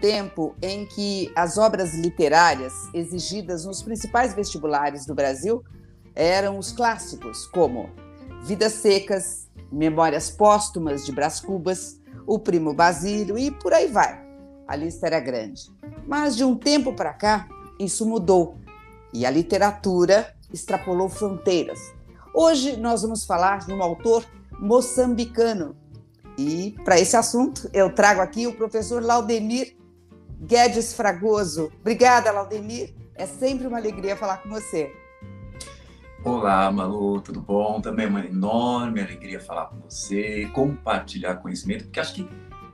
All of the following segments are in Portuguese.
tempo em que as obras literárias exigidas nos principais vestibulares do Brasil eram os clássicos, como Vidas Secas, Memórias Póstumas de Brás Cubas, O Primo Basílio e por aí vai. A lista era grande. Mas de um tempo para cá, isso mudou e a literatura extrapolou fronteiras. Hoje nós vamos falar de um autor moçambicano. E para esse assunto eu trago aqui o professor Laudemir Guedes Fragoso. Obrigada, Laudemir. É sempre uma alegria falar com você. Olá, Malu, tudo bom? Também é uma enorme alegria falar com você, compartilhar conhecimento, porque acho que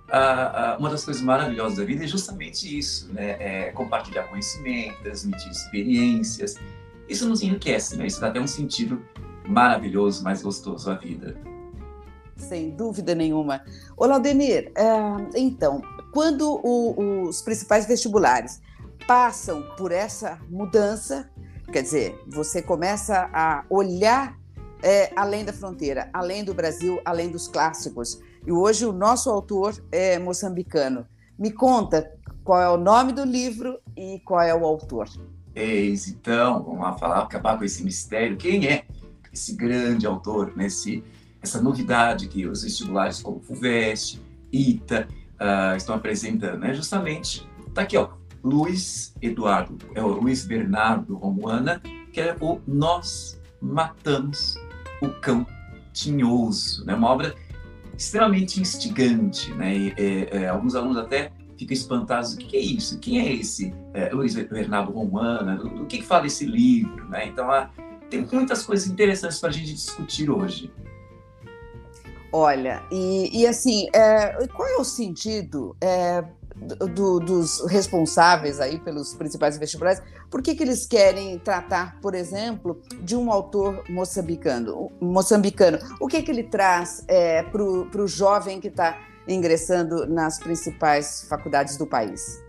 ah, ah, uma das coisas maravilhosas da vida é justamente isso, né? É compartilhar conhecimento, transmitir experiências. Isso nos enriquece, né? Isso dá até um sentido maravilhoso, mais gostoso à vida. Sem dúvida nenhuma. Ô, Laudemir, é, então, quando o, os principais vestibulares passam por essa mudança, quer dizer, você começa a olhar é, além da fronteira, além do Brasil, além dos clássicos. E hoje o nosso autor é moçambicano. Me conta qual é o nome do livro e qual é o autor. Eis, então, vamos lá falar, acabar com esse mistério. Quem é esse grande autor, né? esse, essa novidade que os vestibulares como FUVEST, ITA uh, estão apresentando? É justamente, tá aqui, ó, Luiz Eduardo, é o Luiz Bernardo Romuana, que é o Nós Matamos o Cão Tinhoso, né? Uma obra extremamente instigante, né? E, é, é, alguns alunos até ficam espantados, o que, que é isso? Quem é esse é, Luiz Bernardo Romana? Do, do que, que, fala esse livro, né? Então, há, tem muitas coisas interessantes para a gente discutir hoje. Olha, e, e assim, é, qual é o sentido é, do, dos responsáveis aí pelos principais vestibulares, por que, que eles querem tratar, por exemplo, de um autor moçambicano? moçambicano? O que, que ele traz é, para o jovem que está ingressando nas principais faculdades do país?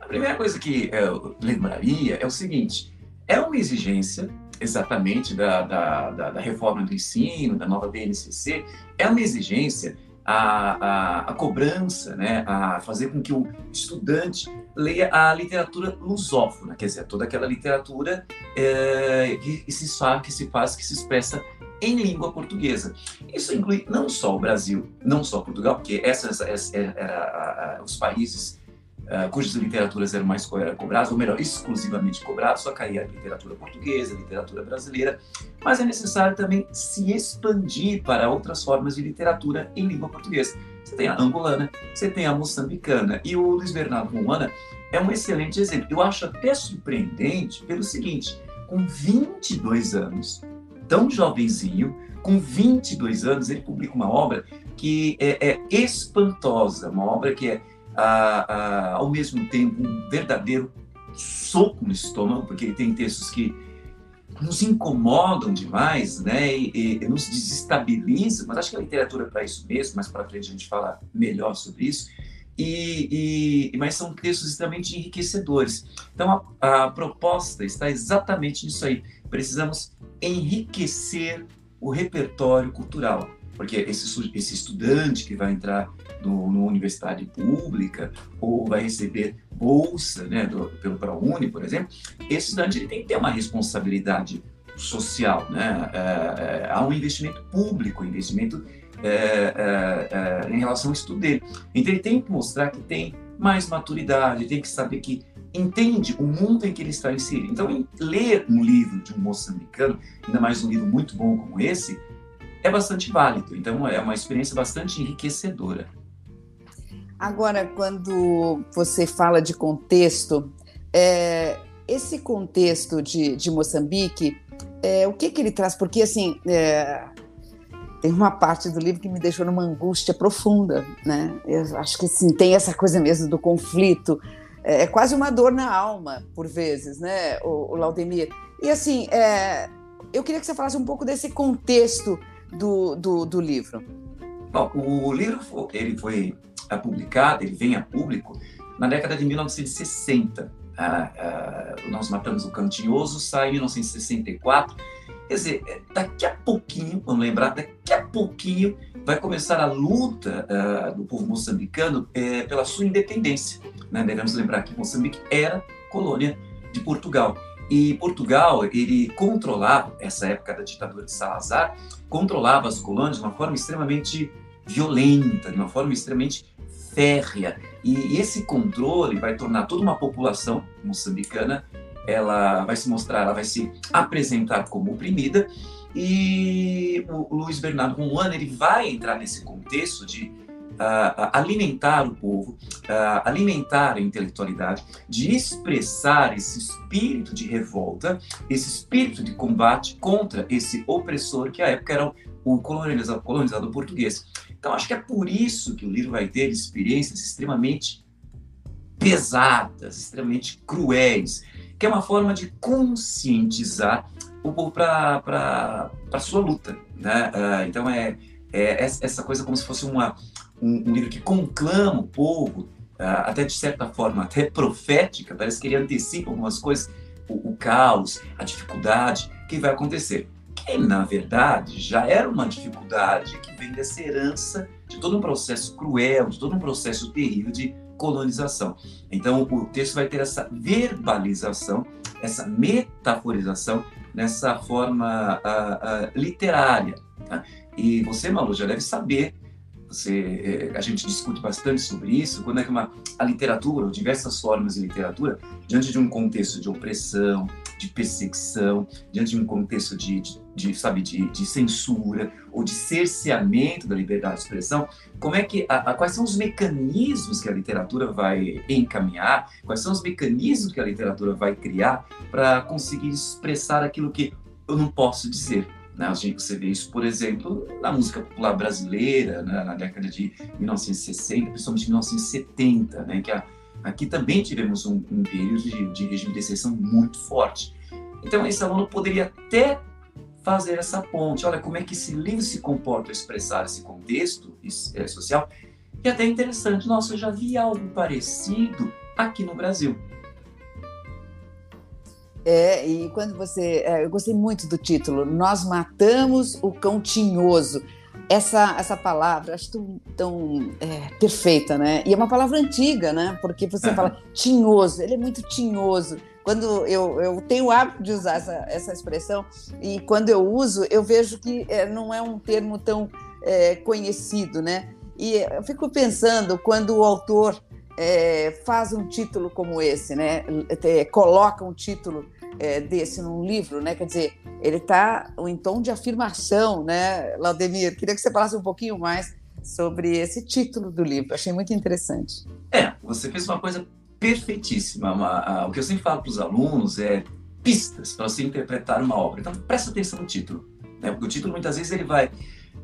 A primeira coisa que eu lembraria é o seguinte: é uma exigência exatamente da, da, da, da reforma do ensino, da nova BNCC, é uma exigência a, a, a, cobrança, né, a fazer com que o estudante leia a literatura lusófona, quer dizer, toda aquela literatura é, que, se faz, que se faz, que se expressa em língua portuguesa. Isso inclui não só o Brasil, não só Portugal, porque essas, essas eram os países uh, cujas literaturas eram mais cobradas, ou melhor, exclusivamente cobradas, só caía a literatura portuguesa, a literatura brasileira, mas é necessário também se expandir para outras formas de literatura em língua portuguesa. Você tem a angolana, você tem a moçambicana, e o Luiz Bernardo Romana é um excelente exemplo. Eu acho até surpreendente pelo seguinte, com 22 anos, tão jovenzinho, com 22 anos, ele publica uma obra que é, é espantosa, uma obra que é ao mesmo tempo um verdadeiro soco no estômago, porque tem textos que nos incomodam demais, né, e, e nos desestabilizam, mas acho que a literatura é para isso mesmo, mais para frente a gente fala melhor sobre isso, e, e, mas são textos extremamente enriquecedores. Então a, a proposta está exatamente nisso aí. Precisamos enriquecer o repertório cultural porque esse, esse estudante que vai entrar no, numa universidade pública ou vai receber bolsa né, do, pelo ProUni, por exemplo, esse estudante ele tem que ter uma responsabilidade social. Né? É, é, há um investimento público, investimento é, é, é, em relação ao estudo dele. Então ele tem que mostrar que tem mais maturidade, tem que saber que entende o mundo em que ele está inserido. Então, ler um livro de um moçambicano, ainda mais um livro muito bom como esse, é bastante válido. Então, é uma experiência bastante enriquecedora. Agora, quando você fala de contexto, é, esse contexto de, de Moçambique, é, o que, que ele traz? Porque, assim, é, tem uma parte do livro que me deixou numa angústia profunda, né? Eu acho que, sim, tem essa coisa mesmo do conflito, é, é quase uma dor na alma, por vezes, né, o, o Laudemir? E, assim, é, eu queria que você falasse um pouco desse contexto do, do, do livro? Bom, o livro ele foi é, publicado, ele vem a público na década de 1960. Ah, ah, nós matamos o Cantinhoso, sai em 1964. Quer dizer, é, daqui a pouquinho, vamos lembrar, daqui a pouquinho vai começar a luta uh, do povo moçambicano uh, pela sua independência. Né? Devemos lembrar que Moçambique era colônia de Portugal. E Portugal, ele controlava, essa época da ditadura de Salazar, controlava as colônias de uma forma extremamente violenta, de uma forma extremamente férrea. E esse controle vai tornar toda uma população moçambicana, ela vai se mostrar, ela vai se apresentar como oprimida. E o Luiz Bernardo Romuano, ele vai entrar nesse contexto de uh, alimentar o povo, uh, alimentar a intelectualidade, de expressar esse espírito de revolta, esse espírito de combate contra esse opressor que à época era o colonizador, colonizador português. Então acho que é por isso que o livro vai ter experiências extremamente pesadas, extremamente cruéis, que é uma forma de conscientizar o povo para a sua luta. Né? Uh, então é, é essa coisa como se fosse uma, um, um livro que conclama o povo, uh, até de certa forma, até profética, parece que ele antecipa algumas coisas, o, o caos, a dificuldade que vai acontecer. Que, na verdade, já era uma dificuldade que vem dessa herança de todo um processo cruel, de todo um processo terrível de colonização. Então, o texto vai ter essa verbalização, essa metaforização nessa forma uh, uh, literária. Tá? E você, Malu, já deve saber você, é, a gente discute bastante sobre isso, quando é que uma, a literatura, ou diversas formas de literatura, diante de um contexto de opressão, de perseguição, diante de um contexto de, de, de sabe, de, de, censura ou de cerceamento da liberdade de expressão, como é que, a, a, quais são os mecanismos que a literatura vai encaminhar, quais são os mecanismos que a literatura vai criar para conseguir expressar aquilo que eu não posso dizer, né? A gente, você vê isso, por exemplo, na música popular brasileira, né? na década de 1960, principalmente 1970, né? que a, aqui também tivemos um, um período de, de, regime de exceção muito forte. Então, esse aluno poderia até fazer essa ponte. Olha, como é que esse livro se comporta ao expressar esse contexto é, social. E até interessante, nossa, eu já vi algo parecido aqui no Brasil. É, e quando você. É, eu gostei muito do título, Nós Matamos o Cão Tinhoso. Essa, essa palavra, acho tão, tão é, perfeita, né? E é uma palavra antiga, né? Porque você fala tinhoso, ele é muito tinhoso. Quando eu, eu tenho o hábito de usar essa, essa expressão, e quando eu uso, eu vejo que é, não é um termo tão é, conhecido, né? E eu fico pensando quando o autor é, faz um título como esse, né? É, coloca um título é, desse num livro, né? Quer dizer, ele está em tom de afirmação, né, Laudemir? Queria que você falasse um pouquinho mais sobre esse título do livro. Achei muito interessante. É, você fez uma coisa perfeitíssima. Uma, o que eu sempre falo para os alunos é pistas para você interpretar uma obra. Então, presta atenção no título, né? Porque o título muitas vezes ele vai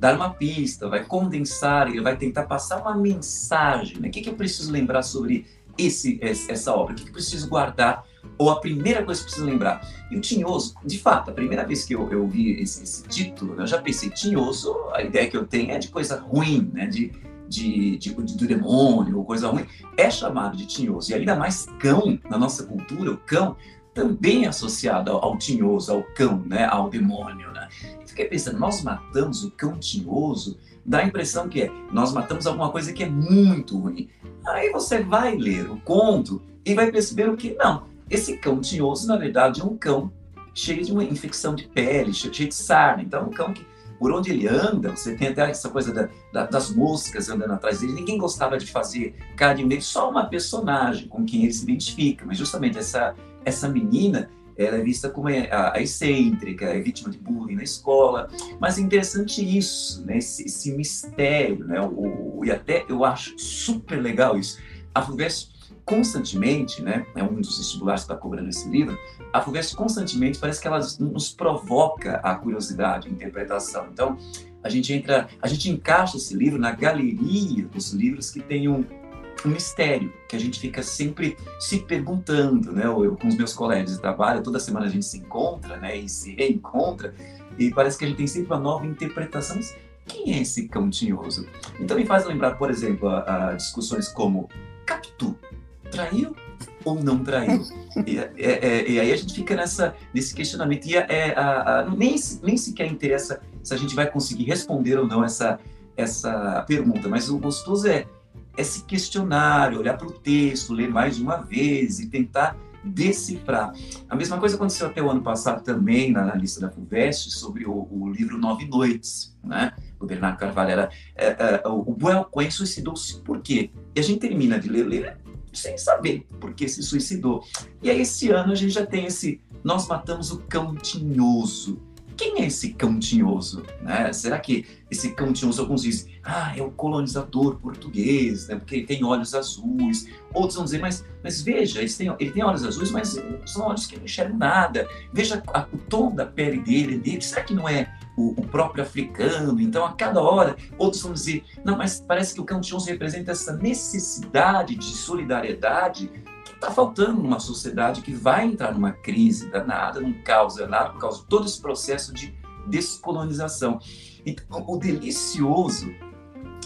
dar uma pista, vai condensar, ele vai tentar passar uma mensagem. Né? O que, que eu preciso lembrar sobre esse, essa obra? O que, que eu preciso guardar ou a primeira coisa que precisa lembrar. E o Tinhoso, de fato, a primeira vez que eu, eu vi esse, esse, título, eu já pensei, Tinhoso, a ideia que eu tenho é de coisa ruim, né? de, de, de, de do demônio ou coisa ruim. É chamado de Tinhoso. E ainda mais cão, na nossa cultura, o cão também é associado ao, ao tinhoso, ao cão, né? ao demônio. Né? Fiquei pensando, nós matamos o cão tinhoso, dá a impressão que é, nós matamos alguma coisa que é muito ruim. Aí você vai ler o conto e vai perceber o que não esse cão tinhoso, na verdade, é um cão cheio de uma infecção de pele, cheio de sarna. Então, é um cão que, por onde ele anda, você tem até essa coisa da, da, das moscas andando atrás dele. Ninguém gostava de fazer carinho nele, só uma personagem com quem ele se identifica. Mas, justamente, essa, essa menina ela é vista como a, a excêntrica, é vítima de bullying na escola. Mas é interessante isso, né? esse, esse mistério, né? O, e até eu acho super legal isso. A Fulvestre constantemente, né, é um dos vestibulares que está cobrando esse livro, a FUVEST constantemente parece que ela nos provoca a curiosidade, a interpretação. Então, a gente entra, a gente encaixa esse livro na galeria dos livros que tem um, um mistério, que a gente fica sempre se perguntando, né? Eu, com os meus colegas de trabalho, toda semana a gente se encontra, né, e se reencontra, e parece que a gente tem sempre uma nova interpretação. Quem é esse cão tinhoso? Então me faz lembrar, por exemplo, a, a discussões como Capitu, traiu ou não traiu? e, é, é, e, aí a gente fica nessa, nesse questionamento. E é, é a, a, nem, nem sequer interessa se a gente vai conseguir responder ou não essa, essa pergunta, mas o gostoso é, é se questionar, olhar para o texto, ler mais uma vez e tentar decifrar. A mesma coisa aconteceu até o ano passado também na, lista da FUVEST sobre o, o, livro Nove Noites, né? O Bernardo Carvalho era... É, é, o Buell Quen suicidou-se por quê? E a gente termina de ler, ler sem saber por que se suicidou. E aí esse ano a gente já tem esse... Nós matamos o cão tinhoso quem é esse cão tinhoso? Né? Será que esse cão tinhoso, alguns dizem, ah, é o colonizador português, né? porque ele tem olhos azuis. Outros vão dizer, mas, mas veja, ele tem, ele tem olhos azuis, mas são olhos que não enxergam nada. Veja a, o tom da pele dele, dele. Será que não é o, o, próprio africano? Então, a cada hora, outros vão dizer, não, mas parece que o cão tinhoso representa essa necessidade de solidariedade está faltando numa sociedade que vai entrar numa crise danada, num caos danado, por causa de todo esse processo de descolonização. Então, o delicioso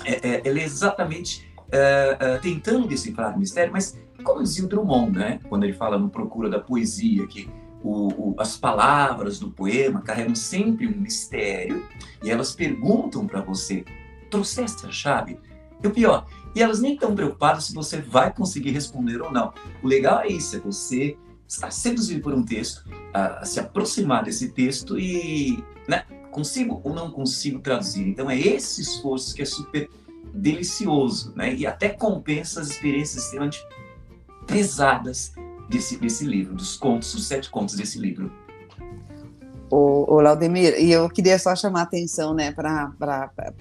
é, é, ele é exatamente é, é, tentando decifrar o mistério, mas como dizia o Drummond, né? quando ele fala no Procura da Poesia, que o, o, as palavras do poema carregam sempre um mistério e elas perguntam para você: trouxeste a chave? E o pior, e elas nem estão preocupadas se você vai conseguir responder ou não. O legal é isso, é você estar seduzido por um texto, a, se aproximar desse texto e, né, consigo ou não consigo traduzir. Então é esse esforço que é super delicioso, né, e até compensa as experiências extremamente pesadas desse, desse livro, dos contos, os sete contos desse livro o, o Laudemir, e eu queria só chamar a atenção né, pra,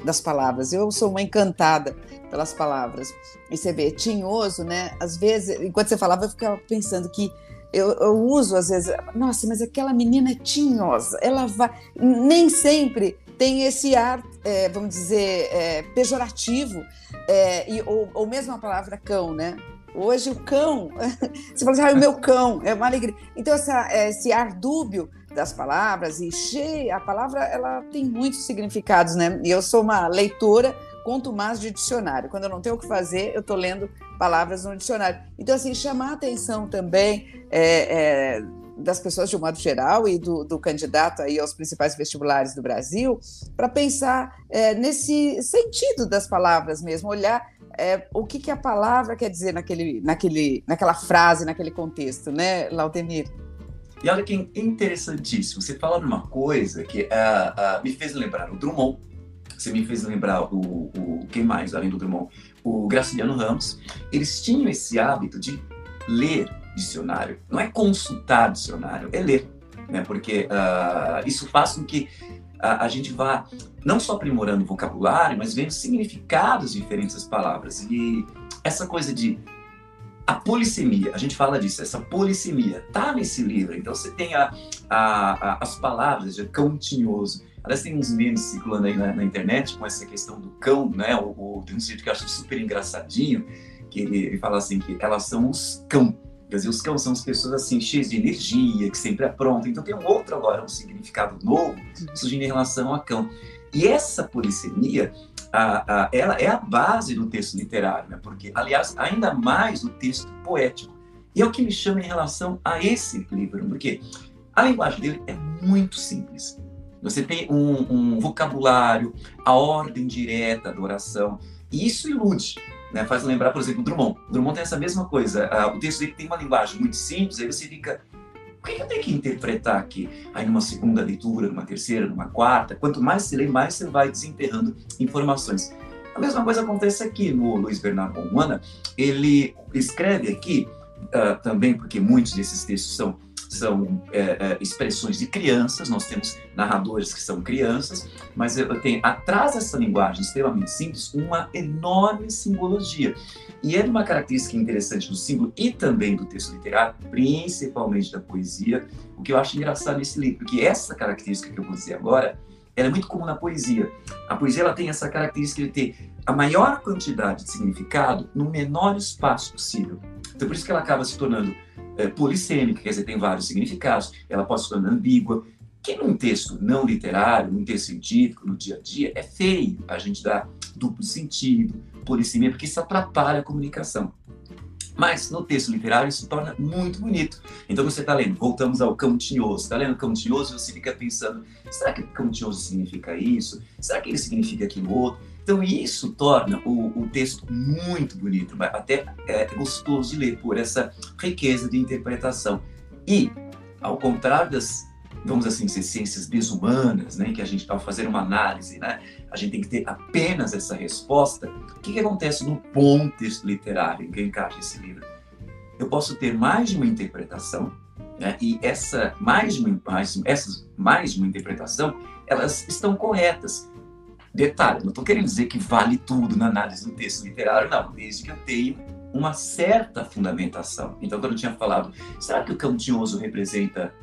das palavras. Eu sou uma encantada pelas palavras. E você vê, tinhoso, né? Às vezes, enquanto você falava, eu ficava pensando que eu, eu uso às vezes, nossa, mas aquela menina é tinhosa, ela vai. Nem sempre tem esse ar, é, vamos dizer, é, pejorativo, é, e, ou, ou mesmo a palavra cão, né? Hoje o cão, você fala assim, ah, o meu cão, é uma alegria. Então, essa, esse ar dúbio das palavras e cheia, a palavra ela tem muitos significados, né? E eu sou uma leitora quanto mais de dicionário. Quando eu não tenho o que fazer, eu estou lendo palavras no dicionário. Então, assim, chamar a atenção também é, é, das pessoas de um modo geral e do, do, candidato aí aos principais vestibulares do Brasil para pensar é, nesse sentido das palavras mesmo, olhar é, o que, que a palavra quer dizer naquele, naquele, naquela frase, naquele contexto, né, Laudemir? E olha que interessantíssimo, você fala numa coisa que uh, uh, me fez lembrar o Drummond, você me fez lembrar o, o quem mais, além do Drummond? O Graciliano Ramos. Eles tinham esse hábito de ler dicionário. Não é consultar dicionário, é ler. Né? Porque uh, isso faz com que a, a, gente vá não só aprimorando o vocabulário, mas vendo significados diferentes das palavras. E essa coisa de a polissemia, a gente fala disso, essa polissemia tá nesse livro. Então você tem a, a, a as palavras de cão tinhoso. Aliás, tem uns memes circulando aí na, na, internet com essa questão do cão, né? O, o, tem um jeito que eu acho super engraçadinho, que ele, ele fala assim que elas são os cão. Quer dizer, os cão são as pessoas assim, cheias de energia, que sempre aprontam. Então tem um outro agora, um significado novo surgindo em relação a cão. E essa polissemia a, a, ela é a base do texto literário, né? porque, aliás, ainda mais o texto poético. E é o que me chama em relação a esse livro, porque a linguagem dele é muito simples. Você tem um, um vocabulário, a ordem direta da oração, e isso ilude. Né? Faz lembrar, por exemplo, Drummond. Drummond tem essa mesma coisa. Uh, o texto dele tem uma linguagem muito simples, aí você fica o que eu tenho que interpretar aqui? Aí numa segunda leitura, numa terceira, numa quarta, quanto mais se lê, mais você vai desenterrando informações. A mesma coisa acontece aqui no Luiz Bernardo Romana. Ele escreve aqui, uh, também porque muitos desses textos são são é, é, expressões de crianças, nós temos narradores que são crianças, mas tenho atrás dessa linguagem extremamente simples uma enorme simbologia. E é uma característica interessante do símbolo e também do texto literário, principalmente da poesia, o que eu acho engraçado nesse livro, porque essa característica que eu vou dizer agora, ela é muito comum na poesia. A poesia ela tem essa característica de ter a maior quantidade de significado no menor espaço possível. Então por isso que ela acaba se tornando é, polissêmica, quer dizer, tem vários significados, ela pode se tornar ambígua, que num texto não literário, num texto científico, no dia a dia, é feio a gente dar duplo sentido, polissemia, porque isso atrapalha a comunicação. Mas no texto literário isso torna muito bonito. Então você está lendo, voltamos ao cão tinhoso. Está lendo cão tinhoso e você fica pensando: será que cão tinhoso significa isso? Será que ele significa aquilo outro? Então, isso torna o, o texto muito bonito, até é gostoso de ler, por essa riqueza de interpretação. E, ao contrário das, vamos assim dizer, ciências desumanas, né, que a gente está fazendo uma análise, né, a gente tem que ter apenas essa resposta, o que, que acontece no bom texto literário em que encaixa esse livro? Eu posso ter mais de uma interpretação, né, e essa mais de uma, mais, essas mais de uma interpretação, elas estão corretas Detalhe, não estou querendo dizer que vale tudo na análise do texto literário, não, desde que eu tenha uma certa fundamentação. Então, quando eu tinha falado, será que o cão tinhoso representa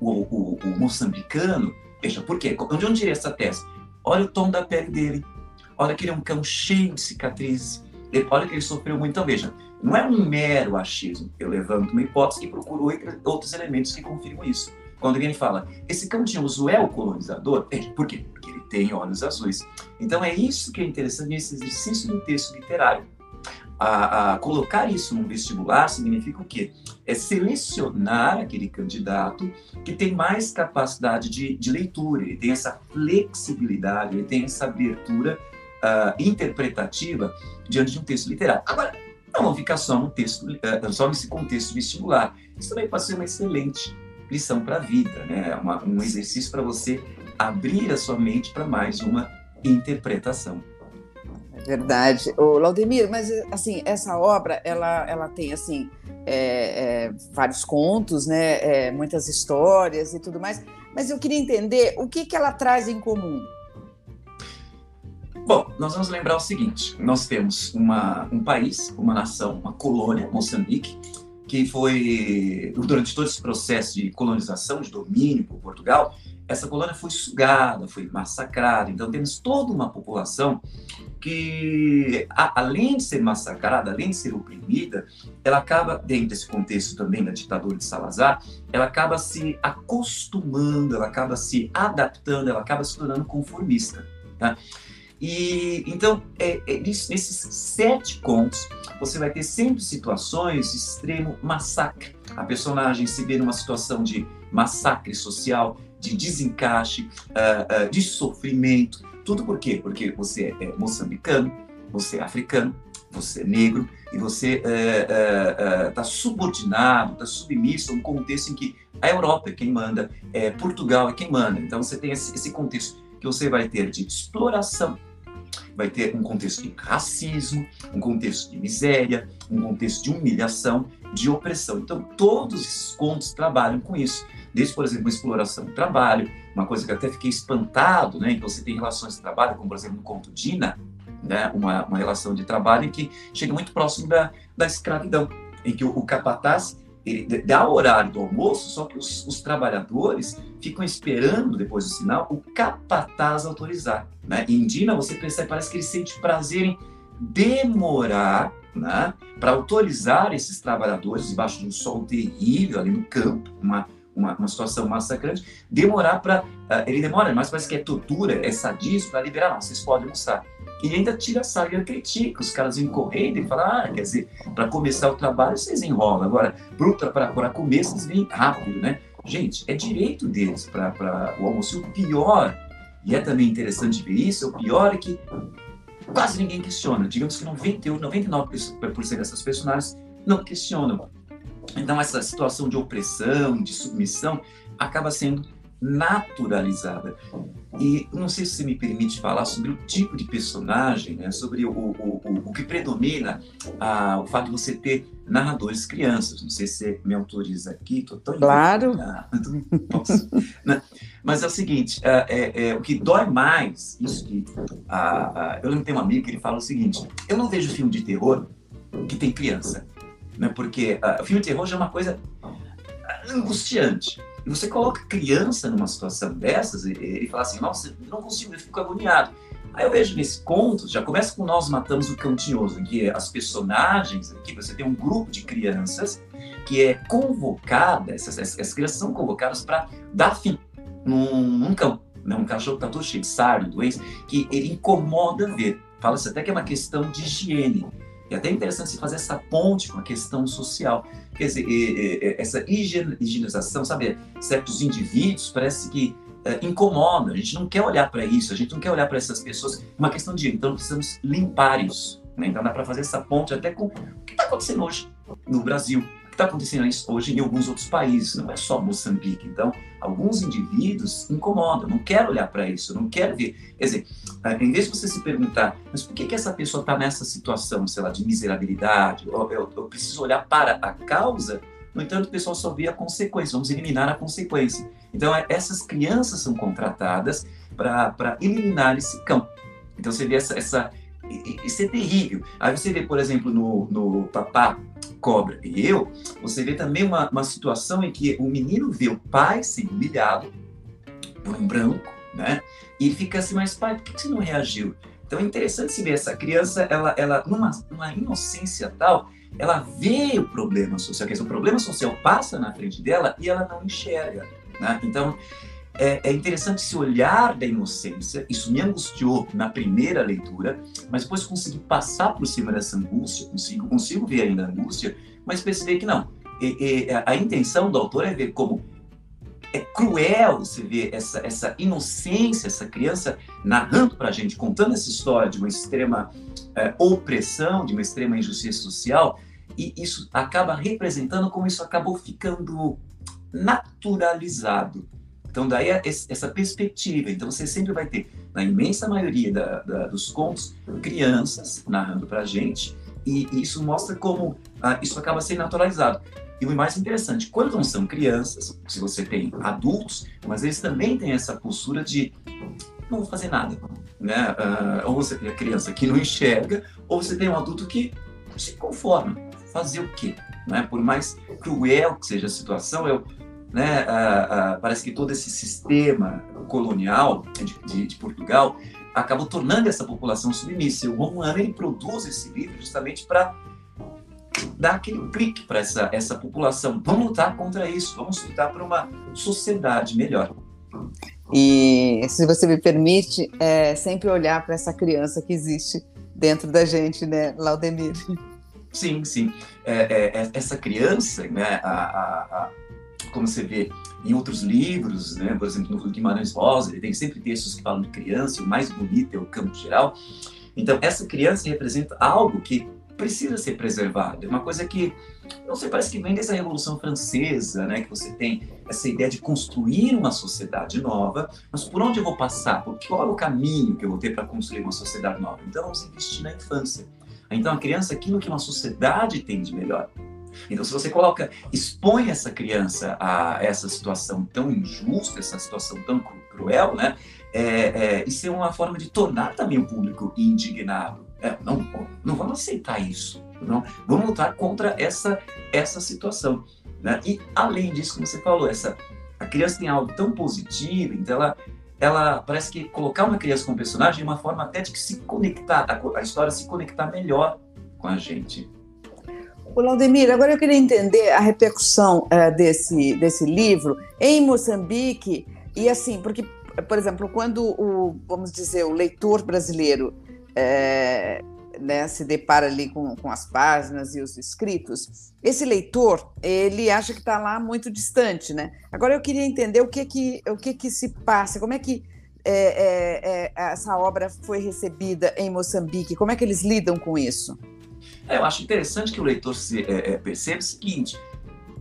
o, o, o moçambicano? Veja, por quê? De onde tirei essa tese? Olha o tom da pele dele, olha que ele é um cão cheio de cicatrizes, olha que ele sofreu muito. Então, veja, não é um mero achismo. Eu levanto uma hipótese e procuro outros elementos que confirmam isso. Quando alguém fala, esse cão tinhoso é o colonizador, é, por quê? Porque ele tem olhos azuis. Então é isso que é interessante nesse exercício do texto literário. A, a, colocar isso num vestibular significa o quê? É selecionar aquele candidato que tem mais capacidade de, de leitura, ele tem essa flexibilidade, ele tem essa abertura uh, interpretativa diante de um texto literário. Agora, não vão ficar só no texto, uh, só nesse contexto vestibular. Isso também pode ser uma excelente lição para a vida, né? Uma, um exercício para você abrir a sua mente para mais uma interpretação. É verdade. O Laudemir, mas assim, essa obra, ela, ela tem assim é, é, vários contos, né? É, muitas histórias e tudo mais. Mas eu queria entender o que, que ela traz em comum. Bom, nós vamos lembrar o seguinte: nós temos uma, um país, uma nação, uma colônia, Moçambique, que foi, durante todo esse processo de colonização, de domínio por Portugal, essa colônia foi sugada, foi massacrada. Então, temos toda uma população que, além de ser massacrada, além de ser oprimida, ela acaba, dentro desse contexto também da ditadura de Salazar, ela acaba se acostumando, ela acaba se adaptando, ela acaba se tornando conformista. Tá? E então, é, é, nesses sete contos, você vai ter sempre situações de extremo massacre. A personagem se vê numa situação de massacre social, de desencaixe, uh, uh, de sofrimento. Tudo por quê? Porque você é moçambicano, você é africano, você é negro e você está uh, subordinado, está submisso a um contexto em que a Europa é quem manda, é, Portugal é quem manda. Então você tem esse, esse contexto que você vai ter de exploração vai ter um contexto de racismo, um contexto de miséria, um contexto de humilhação, de opressão. Então, todos esses contos trabalham com isso. Desde, por exemplo, a exploração do trabalho, uma coisa que até fiquei espantado, né? Então, você tem relações de trabalho, como, por exemplo, no conto Dina, né? uma, uma relação de trabalho em que chega muito próximo da, da escravidão, em que o, o capataz ele dá o horário do almoço, só que os, os, trabalhadores ficam esperando, depois do sinal, o capataz autorizar. Né? Em Dina, você percebe, parece que ele sente prazer em demorar né, para autorizar esses trabalhadores, debaixo de um sol terrível ali no campo, uma, uma, uma situação massacrante, demorar para. Uh, ele demora, mas parece que é tortura, é sadismo para liberar. Não, vocês podem almoçar. E ainda tira a saga e critica. Os caras vêm correndo e falam, ah, quer dizer, para começar o trabalho vocês enrolam. Agora, para comer, vocês vêm rápido, né? Gente, é direito deles para o almoço. O pior, e é também interessante ver isso, o pior é que quase ninguém questiona. Digamos que 98, 99% dessas personagens não questionam. Então, essa situação de opressão, de submissão, acaba sendo naturalizada. E não sei se você me permite falar sobre o tipo de personagem, né? sobre o, o, o, o que predomina ah, o fato de você ter narradores crianças. Não sei se você me autoriza aqui, estou tão Claro. Mas é o seguinte, é, é, é, o que dói mais, isso que ah, ah, eu lembro que tem um amigo que ele fala o seguinte: eu não vejo filme de terror que tem criança, né? Porque o filme de terror já é uma coisa angustiante. E você coloca criança numa situação dessas e, e fala assim, nossa, eu não consigo, eu fico agoniado. Aí eu vejo nesse conto, já começa com Nós Matamos o Cantinhoso, em que as personagens, aqui você tem um grupo de crianças que é convocada, essas, essas crianças são convocadas para dar fim num, num cão, né? um cachorro que está todo cheio de sardo, doença, que ele incomoda ver. Fala-se até que é uma questão de higiene. É até interessante se fazer essa ponte com a questão social. Quer dizer, essa higienização, sabe? Certos indivíduos parece que é, incomoda, a gente não quer olhar para isso, a gente não quer olhar para essas pessoas. Uma questão de, então, precisamos limpar isso. Né? Então, dá para fazer essa ponte até com o que está acontecendo hoje no Brasil está acontecendo isso hoje em alguns outros países, não é só Moçambique. Então, alguns indivíduos incomodam, não quero olhar para isso, não quero ver. Quer dizer, eh, em vez de você se perguntar, mas por que, que essa pessoa está nessa situação, sei lá, de miserabilidade, eu, eu, eu preciso olhar para a causa, no entanto, o pessoal só vê a consequência, vamos eliminar a consequência. Então, é, essas crianças são contratadas para eliminar esse cão. Então, você vê essa, essa, isso é terrível. Aí você vê, por exemplo, no, no Papá Cobra e Eu, você vê também uma, uma situação em que o menino vê o pai sendo humilhado por um branco, né? E fica assim, mas pai, por que você não reagiu? Então é interessante se ver essa criança, ela, ela numa, numa inocência tal, ela vê o problema social, quer dizer, o problema social passa na frente dela e ela não enxerga. Né? Então, é, é, interessante se olhar da inocência, isso me angustiou na primeira leitura, mas depois consegui passar por cima dessa angústia, consigo, consigo ver ainda a angústia, mas perceber que não. E, e, a intenção do autor é ver como é cruel você ver essa, essa inocência, essa criança narrando para a gente, contando essa história de uma extrema é, opressão, de uma extrema injustiça social, e isso acaba representando como isso acabou ficando naturalizado. Então, daí é essa perspectiva. Então, você sempre vai ter, na imensa maioria da, da, dos contos, crianças narrando para a gente, e, isso mostra como ah, isso acaba sendo naturalizado. E o mais interessante, quando não são crianças, se você tem adultos, mas eles também têm essa postura de não vou fazer nada, né? Uh, ou você tem a criança que não enxerga, ou você tem um adulto que se conforma. Fazer o quê? Né? Por mais cruel que seja a situação, eu né, parece que todo esse sistema colonial de, de, de, Portugal acabou tornando essa população submissa. O Romuano ele produz esse livro justamente para dar aquele clique para essa, essa população. Vamos lutar contra isso, vamos lutar por uma sociedade melhor. E, se você me permite, é sempre olhar para essa criança que existe dentro da gente, né, Laudemir? Sim, sim. É, é, é essa criança, né, a, a, como você vê em outros livros, né? por exemplo, no Guimarães Rosa, ele tem sempre textos que falam de criança, o mais bonito é o campo geral. Então, essa criança representa algo que precisa ser preservado. É uma coisa que, não sei, parece que vem dessa Revolução Francesa, né? que você tem essa ideia de construir uma sociedade nova, mas por onde eu vou passar? Qual é o caminho que eu vou ter para construir uma sociedade nova? Então, vamos investir na infância. Então, a criança, aquilo que uma sociedade tem de melhor. Então, se você coloca, expõe essa criança a essa situação tão injusta, essa situação tão cruel, né? É, é, isso é uma forma de tornar também o público indignado. É, não, não vamos aceitar isso. Não, vamos lutar contra essa, essa situação. Né? E, além disso, como você falou, essa, a criança tem algo tão positivo, então ela, ela parece que colocar uma criança como personagem é uma forma até de se conectar, a, a história se conectar melhor com a gente. O Laudemir, agora eu queria entender a repercussão uh, desse, desse livro em Moçambique e assim, porque, por exemplo, quando o, vamos dizer, o leitor brasileiro é, né, se depara ali com, com as páginas e os escritos, esse leitor, ele acha que está lá muito distante, né? Agora eu queria entender o que que, o que, que se passa, como é que é, é, é essa obra foi recebida em Moçambique, como é que eles lidam com isso? É, eu acho interessante que o leitor se, é, é, perceba o seguinte: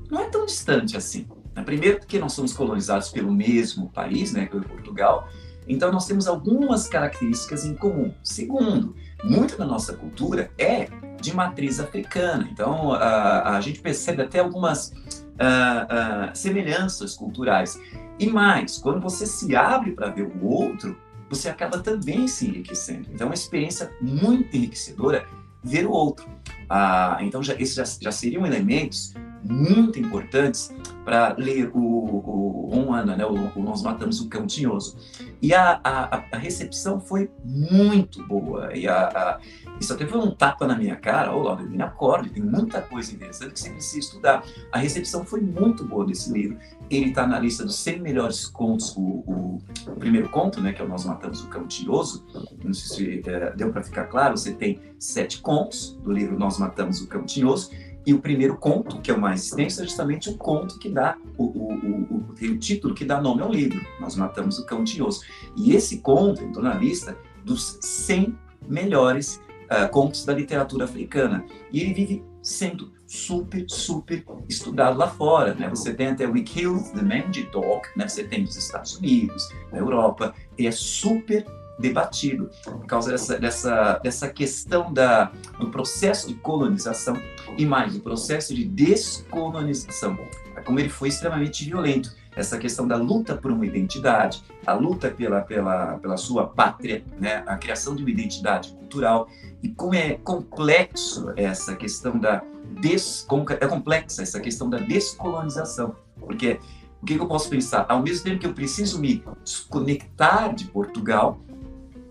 não é tão distante assim. Né? Primeiro, porque nós somos colonizados pelo mesmo país, né, pelo Portugal, então nós temos algumas características em comum. Segundo, muita da nossa cultura é de matriz africana, então a, a gente percebe até algumas a, a, semelhanças culturais. E mais, quando você se abre para ver o outro, você acaba também se enriquecendo. Então, é uma experiência muito enriquecedora ver o outro. Ah, então, já, esses já, já seriam elementos muito importantes para ler o, o, ano, né, o, o, Nós Matamos o Cão Tinhoso. E a, a, a recepção foi muito boa. E a, isso até foi um tapa na minha cara. Oh, me acorde, tem muita coisa interessante que você precisa estudar. A recepção foi muito boa desse livro. Ele está na lista dos 100 melhores contos. O, o, o, primeiro conto, né, que é o Nós Matamos o Cão Tinhoso, não sei se é, deu para ficar claro, você tem sete contos do livro Nós Matamos o Cão Tinhoso E o primeiro conto, que é o mais extenso, é justamente o conto que dá o, o, o, o, título que dá nome ao livro. Nós matamos o cão tinhoso. E esse conto entrou na lista dos 100 melhores uh, contos da literatura africana. E ele vive sendo super, super estudado lá fora. Né? Você tem até We Killed the Mangy Dog, né? você tem nos Estados Unidos, na Europa, e é super debatido por causa dessa, dessa, dessa questão da, do processo de colonização e mais do processo de descolonização, como ele foi extremamente violento. Essa questão da luta por uma identidade, a luta pela, pela, pela sua pátria, né? a criação de uma identidade cultural, e como é complexo essa questão da des, é complexa essa questão da descolonização, porque o que eu posso pensar? Ao mesmo tempo que eu preciso me desconectar de Portugal,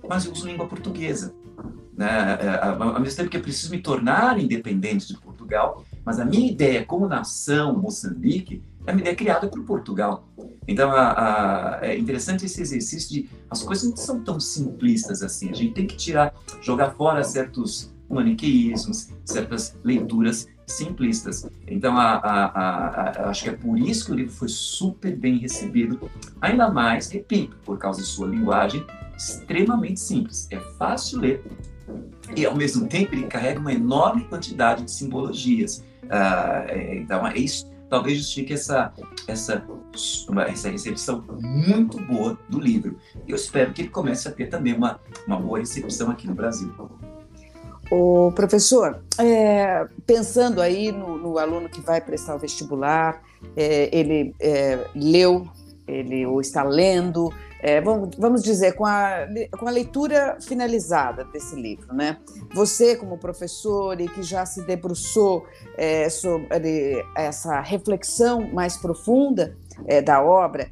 mas eu uso língua portuguesa. Né? É, ao mesmo tempo que eu preciso me tornar independente de Portugal, mas a minha ideia como nação Moçambique é uma ideia criada por Portugal. Então, a, a, é interessante esse exercício de as coisas não são tão simplistas assim. A gente tem que tirar, jogar fora certos maniqueísmos, certas leituras simplistas. Então, a, a, acho que é por isso que o livro foi super bem recebido, ainda mais, repito, por causa de sua linguagem extremamente simples. É fácil ler e, ao mesmo tempo, ele carrega uma enorme quantidade de simbologias. Ah, é, então, é isso talvez justifique essa, essa, essa recepção muito boa do livro. Eu espero que ele comece a ter também uma, uma boa recepção aqui no Brasil. O professor, é, pensando aí no, no, aluno que vai prestar o vestibular, é, ele é, leu, ele ou está lendo, é, vamos, vamos dizer, com a, com a leitura finalizada desse livro, né? Você, como professor e que já se debruçou é, sobre essa reflexão mais profunda é, da obra,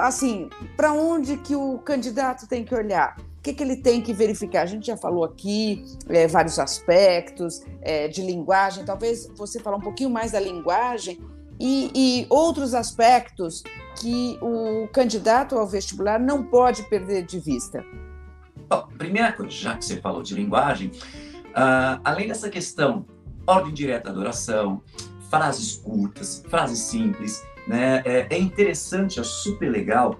assim, para onde que o candidato tem que olhar? que, que ele tem que verificar? A gente já falou aqui é, vários aspectos é, de linguagem, talvez você falar um pouquinho mais da linguagem e, e, outros aspectos que o candidato ao vestibular não pode perder de vista. Bom, primeira coisa, já que você falou de linguagem, uh, além dessa questão, ordem direta da oração, frases curtas, frases simples, né, é, é interessante, é super legal,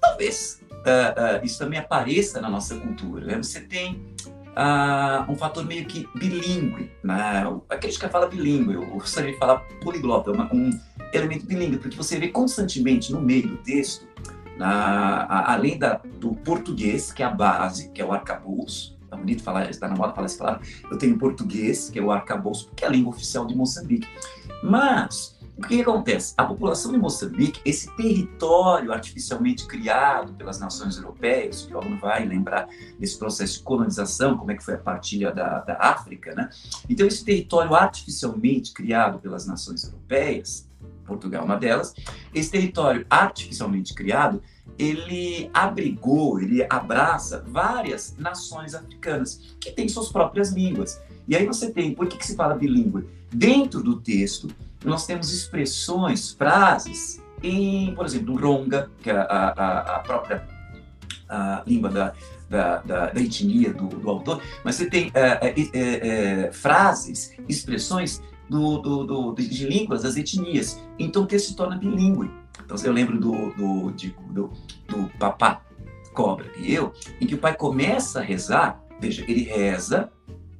talvez uh, uh, isso também apareça na nossa cultura. Né? Você tem uh, um fator meio que bilíngue, né? aqueles que falam bilíngue, eu gostaria de falar poliglota, um elemento bilíngue, porque você vê constantemente no meio do texto, na, a, além da, do português, que é a base, que é o arcabouço, tá bonito falar, está na moda falar essa palavra, eu tenho português, que é o arcabouço, que é a língua oficial de Moçambique. Mas o que, acontece? A população de Moçambique, esse território artificialmente criado pelas nações europeias, que o aluno vai lembrar desse processo de colonização, como é que foi a partilha da, da África, né? Então, esse território artificialmente criado pelas nações europeias, Portugal é uma delas, esse território artificialmente criado, ele abrigou, ele abraça várias nações africanas que têm suas próprias línguas. E aí você tem, por que, que se fala bilíngue? Dentro do texto, nós temos expressões, frases, em, por exemplo, no Ronga, que é a, a, a própria a língua da, da, da, da etnia do, do, autor, mas você tem é, é, é, frases, expressões do, do, de línguas das etnias. Então o texto se torna bilíngue. Então eu lembro do, do, de, do, do papá cobra e eu, em que o pai começa a rezar, veja, ele reza,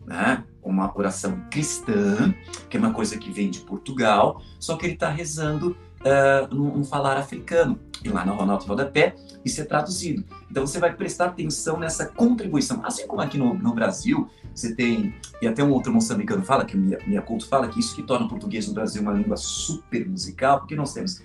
né? uma oração cristã, que é uma coisa que vem de Portugal, só que ele está rezando uh, num, falar africano. E lá no Ronaldo Rodapé, isso é traduzido. Então você vai prestar atenção nessa contribuição. Assim como aqui no, no Brasil, você tem, e até um outro moçambicano fala, que o Culto fala, que isso que torna o português no Brasil uma língua super musical, porque nós temos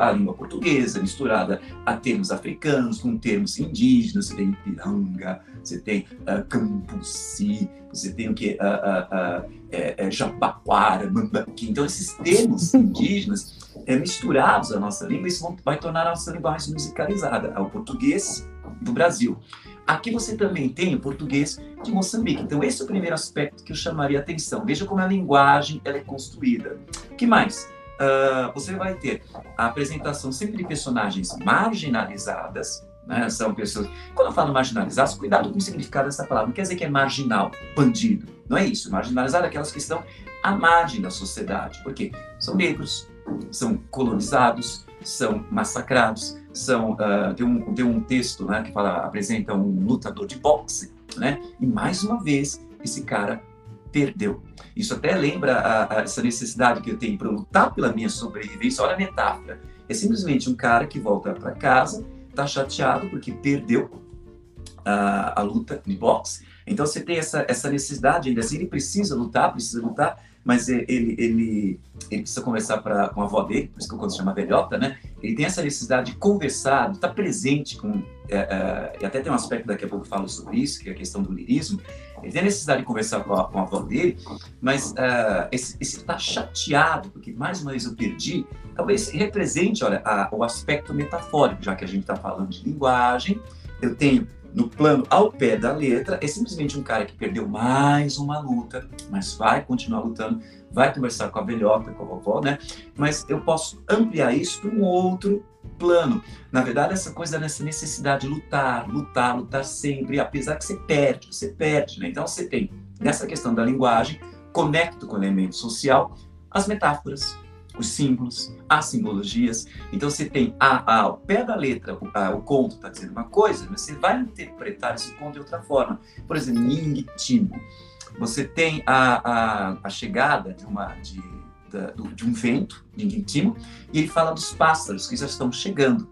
a língua portuguesa misturada a termos africanos com termos indígenas, você tem Ipiranga, você tem uh, Campuci, você tem o que? Uh, uh, uh, é, é, Jabaquara, Mambaqui. Então, esses termos indígenas é, misturados à nossa língua, isso vai tornar a nossa língua mais musicalizada, ao português do Brasil. Aqui você também tem o português de Moçambique. Então, esse é o primeiro aspecto que eu chamaria atenção. Veja como a linguagem ela é construída. O que mais? Uh, você vai ter a apresentação sempre de personagens marginalizadas, né? São pessoas. Quando eu falo marginalizadas, cuidado com o significado dessa palavra. Não quer dizer que é marginal, bandido. Não é isso. Marginalizado é aquelas que estão à margem da sociedade, porque são negros, são colonizados, são massacrados, são uh, tem, um, tem um texto né, que fala, apresenta um lutador de boxe, né? E mais uma vez esse cara perdeu. Isso até lembra a, a, essa necessidade que eu tenho para lutar pela minha sobrevivência. Olha a metáfora. É simplesmente um cara que volta para casa, está chateado porque perdeu a, a, luta de boxe. Então você tem essa, essa necessidade ainda assim, ele precisa lutar, precisa lutar, mas ele, ele, ele precisa conversar pra, com a avó dele, por isso que eu quando chama velhota, né? Ele tem essa necessidade de conversar, de estar presente com. É, é, e até tem um aspecto daqui a pouco eu falo sobre isso, que é a questão do lirismo. Ele tem necessidade de conversar com a, com a avó dele, mas uh, esse estar chateado, porque mais uma vez eu perdi, talvez represente olha, a, o aspecto metafórico, já que a gente está falando de linguagem. Eu tenho no plano ao pé da letra, é simplesmente um cara que perdeu mais uma luta, mas vai continuar lutando, vai conversar com a velhota, com a vovó, né? Mas eu posso ampliar isso para um outro plano. Na verdade, essa coisa dessa necessidade de lutar, lutar, lutar sempre, apesar que você perde, você perde, né? Então você tem nessa questão da linguagem, conecto com o elemento social, as metáforas, os símbolos, as simbologias. Então você tem a, a, ao pé da letra, o, a, o conto está dizendo uma coisa, mas você vai interpretar esse conto de outra forma. Por exemplo, Ning Timo. Você tem a, a, a chegada de, uma, de, de um vento, Ning Timo, e ele fala dos pássaros que já estão chegando.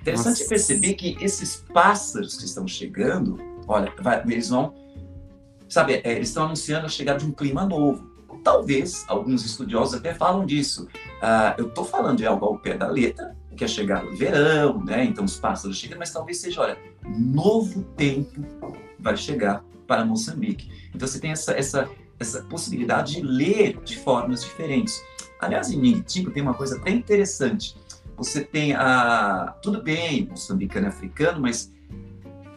Interessante Nossa. perceber que esses pássaros que estão chegando, olha, vai, eles vão, sabe, é, eles estão anunciando a chegada de um clima novo talvez alguns estudiosos até falam disso. Uh, eu estou falando de algo ao pé da letra, que é chegar o verão, né? Então os pássaros chegam, mas talvez seja, olha, novo tempo vai chegar para Moçambique. Então você tem essa, essa, essa possibilidade de ler de formas diferentes. Aliás, em Ningitico tem uma coisa até interessante. Você tem a. Tudo bem, moçambicano e africano, mas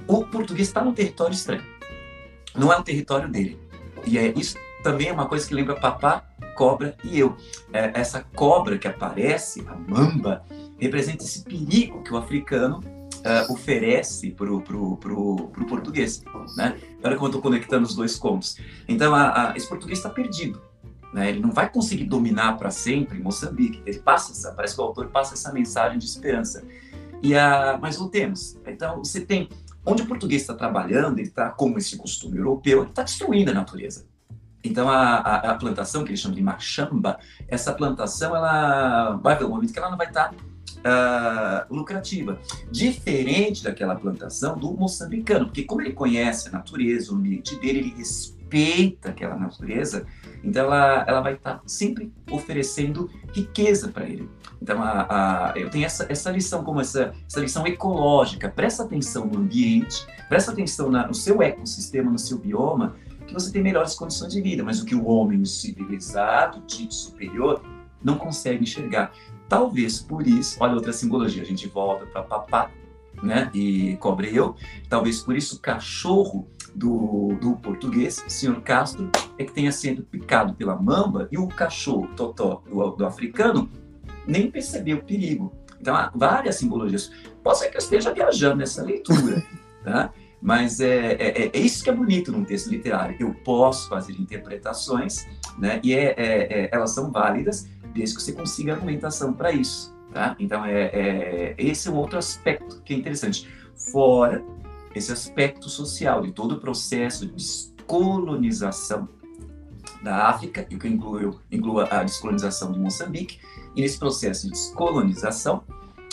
o português está num território estranho. Não é o território dele. E é isso também é uma coisa que lembra papá, cobra e eu. É, essa cobra que aparece, a mamba, representa esse perigo que o africano uh, oferece para o pro, pro, pro português. Né? Olha como eu estou conectando os dois contos. Então, a, a, esse português está perdido. Né? Ele não vai conseguir dominar para sempre Moçambique. Ele passa essa, parece que o autor passa essa mensagem de esperança. E a, mas voltemos. Então, você tem onde o português está trabalhando, ele está, como esse costume europeu, ele está destruindo a natureza. Então, a, a, a, plantação, que eles chamam de machamba, essa plantação, ela vai haver um momento que ela não vai estar uh, lucrativa. Diferente daquela plantação do moçambicano, porque como ele conhece a natureza, o ambiente dele, ele respeita aquela natureza, então ela, ela vai estar sempre oferecendo riqueza para ele. Então, a, a, eu tenho essa, essa lição como essa, essa lição ecológica. Presta atenção no ambiente, presta atenção na, no seu ecossistema, no seu bioma, que você tem melhores condições de vida, mas o que o homem civilizado, dito superior, não consegue enxergar. Talvez por isso, olha outra simbologia, a gente volta para papá, né, e cobre eu, talvez por isso o cachorro do, do português, senhor Castro, é que tenha sido picado pela mamba e o cachorro totó do, do africano nem percebeu o perigo. Então, há várias simbologias. Pode ser que eu esteja viajando nessa leitura, tá? Mas é, é, é, isso que é bonito num texto literário. Eu posso fazer interpretações, né? E é, é, é elas são válidas desde que você consiga argumentação para isso, tá? Então, é, é, esse é um outro aspecto que é interessante. Fora esse aspecto social de todo o processo de descolonização da África, e que inclui, inclui a descolonização de Moçambique, e nesse processo de descolonização,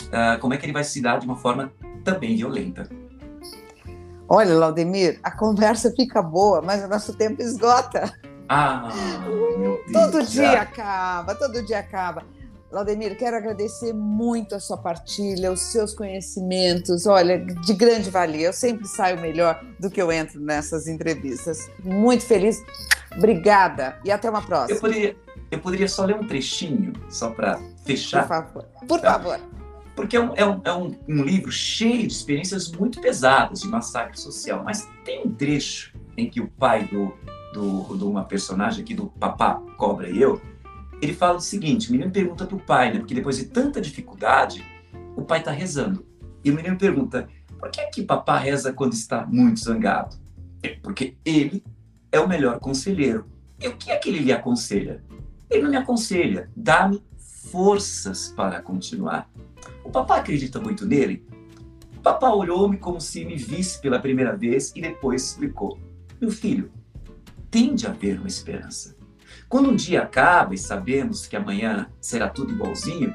uh, como é que ele vai se dar de uma forma também violenta. Olha, Laudemir, a conversa fica boa, mas o nosso tempo esgota. Ah, meu Deus. Todo dia acaba, todo dia acaba. Laudemir, quero agradecer muito a sua partilha, os seus conhecimentos, olha, de grande valia. Eu sempre saio melhor do que eu entro nessas entrevistas. Muito feliz. Obrigada e até uma próxima. Eu poderia, eu poderia só ler um trechinho, só para fechar? Por favor. Por tá? favor porque é, um, é, um, é um, um, livro cheio de experiências muito pesadas de massacre social, mas tem um trecho em que o pai do, do, de uma personagem aqui, do Papá Cobra e eu, ele fala o seguinte, o menino pergunta para o pai, né, porque depois de tanta dificuldade, o pai está rezando. E o menino pergunta, por que, é que papá reza quando está muito zangado? É porque ele é o melhor conselheiro. E o que é que ele lhe aconselha? Ele não me aconselha, dá-me forças para continuar. O papai acredita muito nele. O papai olhou-me como se me visse pela primeira vez e depois explicou: Meu filho, tem de haver uma esperança. Quando um dia acaba e sabemos que amanhã será tudo igualzinho,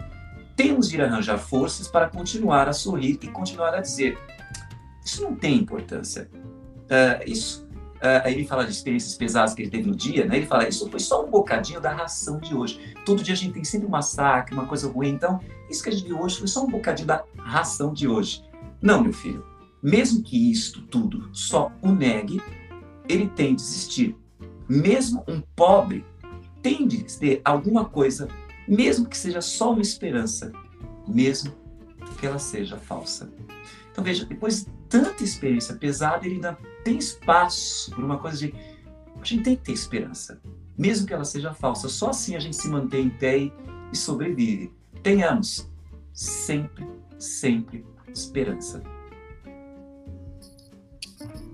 temos de arranjar forças para continuar a sorrir e continuar a dizer: Isso não tem importância. Uh, isso Uh, ele fala de experiências pesadas que ele teve no dia, né? Ele fala, isso foi só um bocadinho da ração de hoje. Todo dia a gente tem sempre um massacre, uma coisa ruim. Então, isso que a gente viu hoje foi só um bocadinho da ração de hoje. Não, meu filho. Mesmo que isto tudo só o negue, ele tem de existir. Mesmo um pobre tem de ter alguma coisa, mesmo que seja só uma esperança, mesmo que ela seja falsa. Então veja, depois de tanta experiência pesada, ele ainda tem espaço por uma coisa de. A gente tem que ter esperança, mesmo que ela seja falsa. Só assim a gente se mantém em pé e sobrevive. Tenhamos sempre, sempre esperança.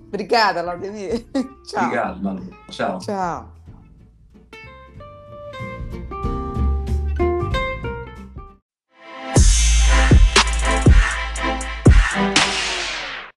Obrigada, Laudemir. Tchau. Obrigado, Malu. Tchau. Tchau.